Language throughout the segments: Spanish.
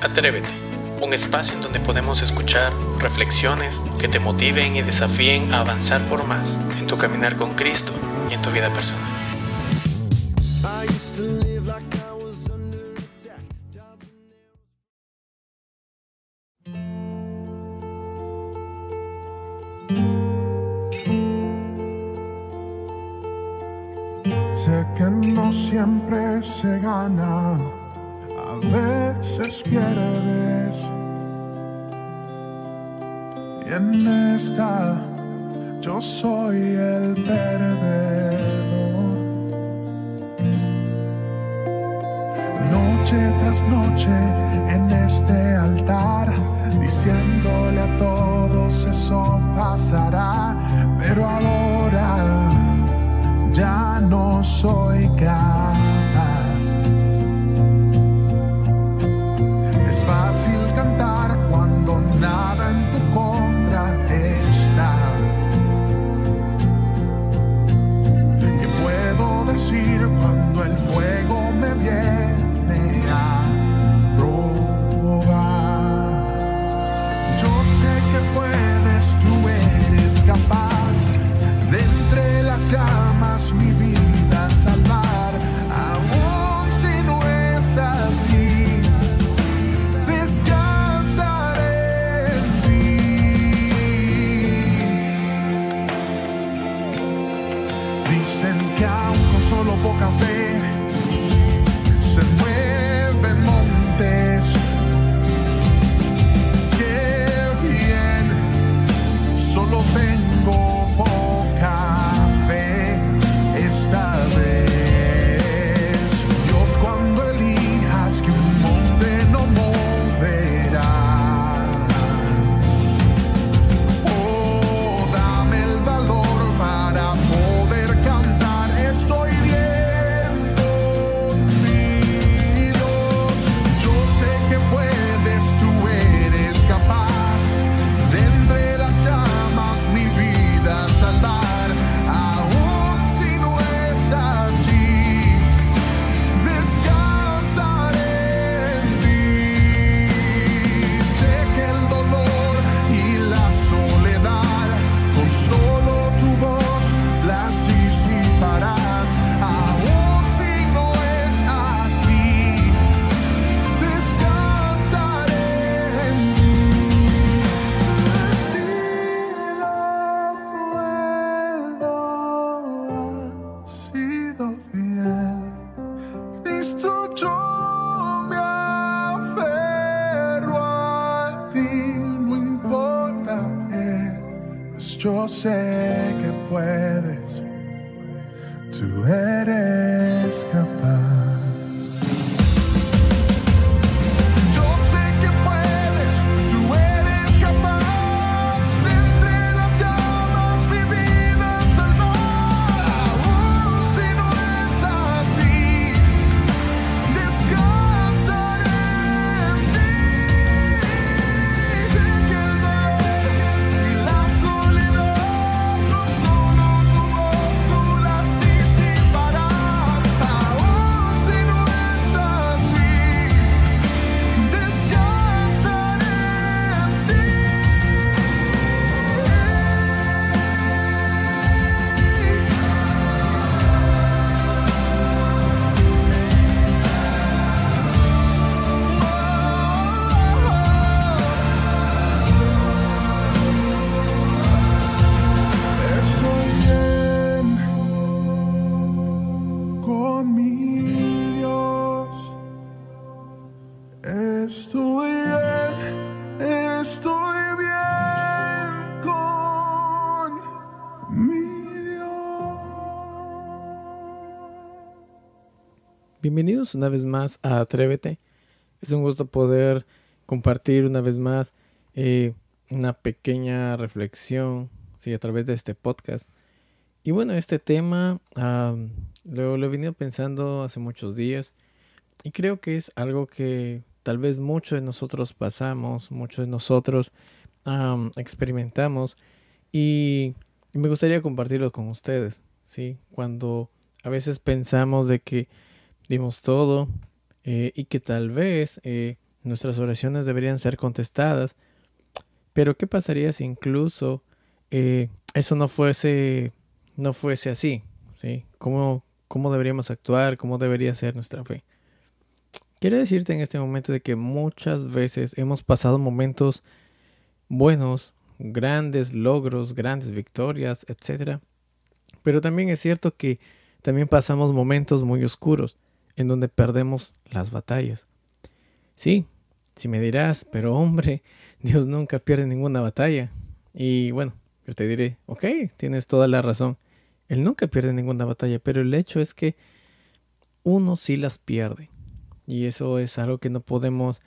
Atrévete, un espacio en donde podemos escuchar reflexiones que te motiven y desafíen a avanzar por más en tu caminar con Cristo y en tu vida personal. Sé que no siempre se gana, a veces pierdes. Y en esta yo soy el perdedor. Noche tras noche en este altar, diciéndole a todos eso pasará, pero ahora ya no soy capaz. Yo sé que puedes, tú eres Bienvenidos una vez más a Atrévete. Es un gusto poder compartir una vez más eh, una pequeña reflexión sí, a través de este podcast. Y bueno, este tema ah, lo, lo he venido pensando hace muchos días y creo que es algo que tal vez muchos de nosotros pasamos, muchos de nosotros am, experimentamos y me gustaría compartirlo con ustedes, ¿sí? Cuando a veces pensamos de que dimos todo eh, y que tal vez eh, nuestras oraciones deberían ser contestadas. Pero ¿qué pasaría si incluso eh, eso no fuese, no fuese así? ¿sí? ¿Cómo, ¿Cómo deberíamos actuar? ¿Cómo debería ser nuestra fe? Quiero decirte en este momento de que muchas veces hemos pasado momentos buenos, grandes logros, grandes victorias, etc. Pero también es cierto que también pasamos momentos muy oscuros en donde perdemos las batallas. Sí, si me dirás, pero hombre, Dios nunca pierde ninguna batalla. Y bueno, yo te diré, ok, tienes toda la razón. Él nunca pierde ninguna batalla, pero el hecho es que uno sí las pierde. Y eso es algo que no podemos,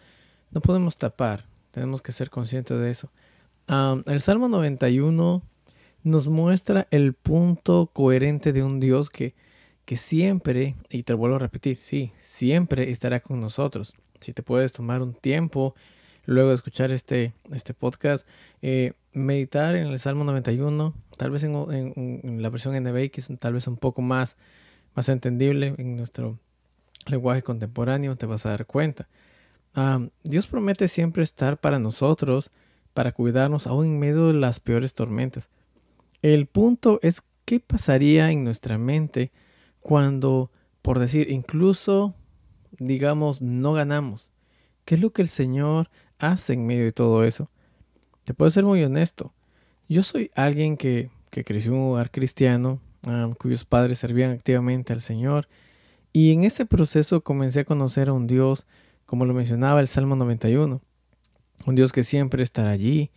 no podemos tapar. Tenemos que ser conscientes de eso. el Salmo 91 nos muestra el punto coherente de un Dios que, que siempre, y te vuelvo a repetir, sí, siempre estará con nosotros. Si te puedes tomar un tiempo luego de escuchar este, este podcast, eh, meditar en el Salmo 91, tal vez en, la versión NBI, que es tal vez un poco más, más entendible en nuestro lenguaje contemporáneo, te vas a dar cuenta. Dios promete siempre estar para nosotros, para cuidarnos aún en medio de las peores tormentas. El punto es qué pasaría en nuestra mente cuando, por decir, incluso, digamos, no ganamos. ¿Qué es lo que el Señor hace en medio de todo eso? Te puedo ser muy honesto. Yo soy alguien que, que creció en un hogar cristiano, cuyos padres servían activamente al Señor, y en ese proceso comencé a conocer a un Dios, como lo mencionaba el Salmo 91, un Dios que siempre estará allí.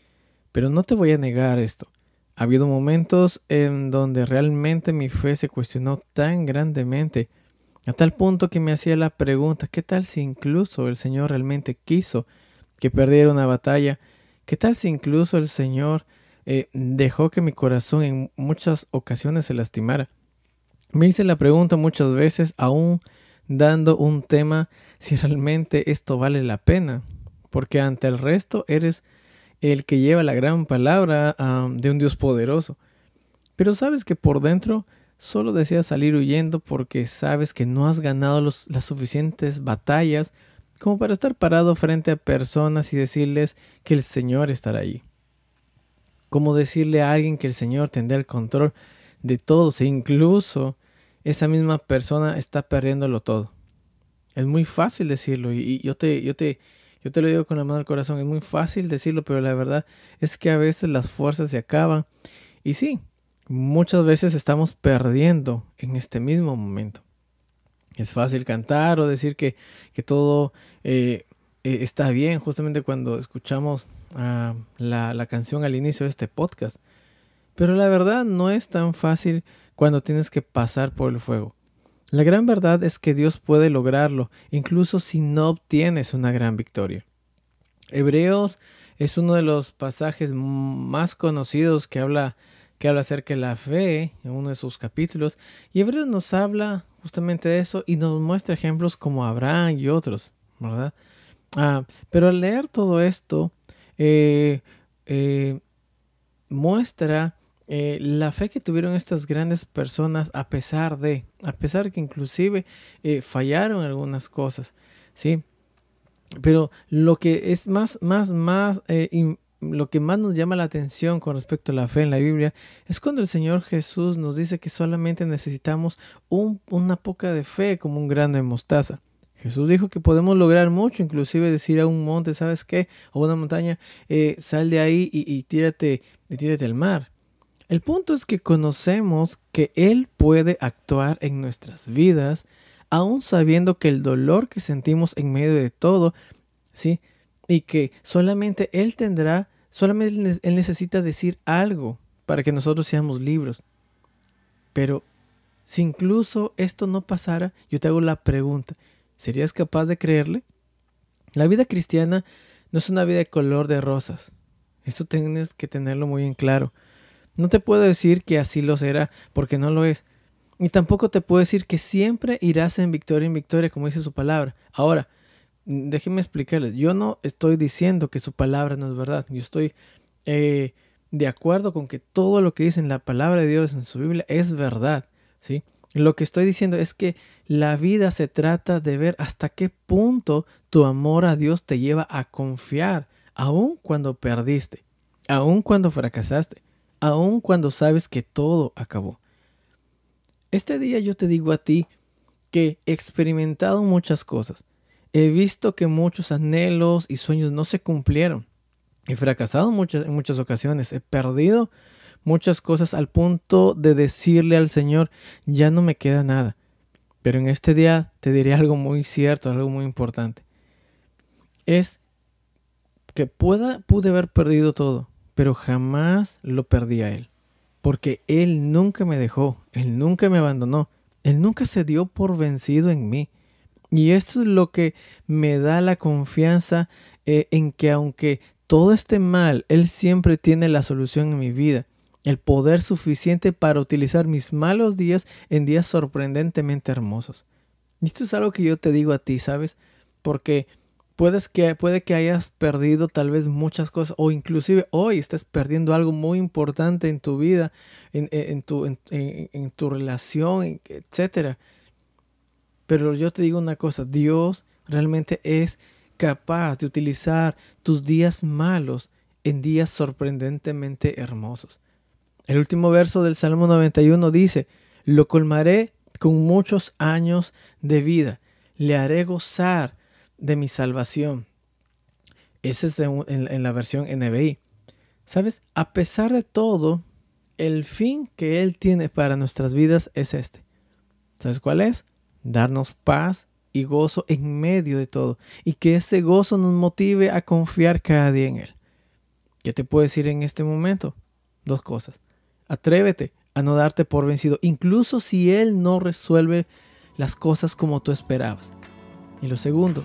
Pero no te voy a negar esto. Ha habido momentos en donde realmente mi fe se cuestionó tan grandemente, a tal punto que me hacía la pregunta, ¿qué tal si incluso el Señor realmente quiso que perdiera una batalla? ¿Qué tal si incluso el Señor eh, dejó que mi corazón en muchas ocasiones se lastimara? Me hice la pregunta muchas veces, aún dando un tema, si realmente esto vale la pena, porque ante el resto eres el que lleva la gran palabra de un Dios poderoso. Pero sabes que por dentro solo deseas salir huyendo porque sabes que no has ganado las suficientes batallas como para estar parado frente a personas y decirles que el Señor estará ahí. Como decirle a alguien que el Señor tendrá el control de todos e incluso esa misma persona está perdiéndolo todo. Es muy fácil decirlo y, yo, te, yo, te, yo te lo digo con la mano al corazón, es muy fácil decirlo, pero la verdad es que a veces las fuerzas se acaban y sí, muchas veces estamos perdiendo en este mismo momento. Es fácil cantar o decir que, todo eh, eh, está bien justamente cuando escuchamos ah, la, la canción al inicio de este podcast. Pero la verdad no es tan fácil cuando tienes que pasar por el fuego. La gran verdad es que Dios puede lograrlo, incluso si no obtienes una gran victoria. Hebreos es uno de los pasajes más conocidos que habla, que habla acerca de la fe en uno de sus capítulos. Y Hebreos nos habla justamente de eso y nos muestra ejemplos como Abraham y otros, ¿verdad? Ah, pero al leer todo esto, eh, eh, muestra eh, la fe que tuvieron estas grandes personas a pesar de, a pesar que inclusive eh, fallaron algunas cosas, ¿sí? Pero lo que es más, más, más, eh, lo que más nos llama la atención con respecto a la fe en la Biblia es cuando el Señor Jesús nos dice que solamente necesitamos una poca de fe como un grano de mostaza. Jesús dijo que podemos lograr mucho, inclusive decir a un monte, ¿sabes qué? O una montaña, sal de ahí y, y tírate, y tírate al mar. El punto es que conocemos que Él puede actuar en nuestras vidas, aun sabiendo que el dolor que sentimos en medio de todo, ¿sí? Y que solamente Él tendrá, solamente Él necesita decir algo para que nosotros seamos libres. Pero si incluso esto no pasara, yo te hago la pregunta, ¿serías capaz de creerle? La vida cristiana no es una vida de color de rosas. Esto tienes que tenerlo muy en claro. No te puedo decir que así lo será, porque no lo es. Y tampoco te puedo decir que siempre irás en victoria en victoria, como dice su palabra. Ahora, déjenme explicarles. Yo no estoy diciendo que su palabra no es verdad. Yo estoy eh, de acuerdo con que todo lo que dice en la palabra de Dios en su Biblia es verdad. ¿sí? Lo que estoy diciendo es que la vida se trata de ver hasta qué punto tu amor a Dios te lleva a confiar, aun cuando perdiste, aun cuando fracasaste, aun cuando sabes que todo acabó. Este día yo te digo a ti que he experimentado muchas cosas. He visto que muchos anhelos y sueños no se cumplieron. He fracasado muchas, en muchas ocasiones. He perdido muchas cosas al punto de decirle al Señor, ya no me queda nada. Pero en este día te diré algo muy cierto, algo muy importante. Es que pueda, pude haber perdido todo, pero jamás lo perdí a Él. Porque Él nunca me dejó, Él nunca me abandonó, Él nunca se dio por vencido en mí. Y esto es lo que me da la confianza eh, en que aunque todo esté mal, Él siempre tiene la solución en mi vida el poder suficiente para utilizar mis malos días en días sorprendentemente hermosos. Y esto es algo que yo te digo a ti, ¿sabes? Porque puedes que, puede que hayas perdido tal vez muchas cosas o inclusive hoy estés perdiendo algo muy importante en tu vida, en, tu, en tu relación, etc. Pero yo te digo una cosa, Dios realmente es capaz de utilizar tus días malos en días sorprendentemente hermosos. El último verso del Salmo 91 dice, lo colmaré con muchos años de vida, le haré gozar de mi salvación. Ese es en, en, la versión NBI. ¿Sabes? A pesar de todo, el fin que Él tiene para nuestras vidas es este. ¿Sabes cuál es? Darnos paz y gozo en medio de todo. Y que ese gozo nos motive a confiar cada día en Él. ¿Qué te puedo decir en este momento? Dos cosas. Atrévete a no darte por vencido, incluso si Él no resuelve las cosas como tú esperabas. Y lo segundo,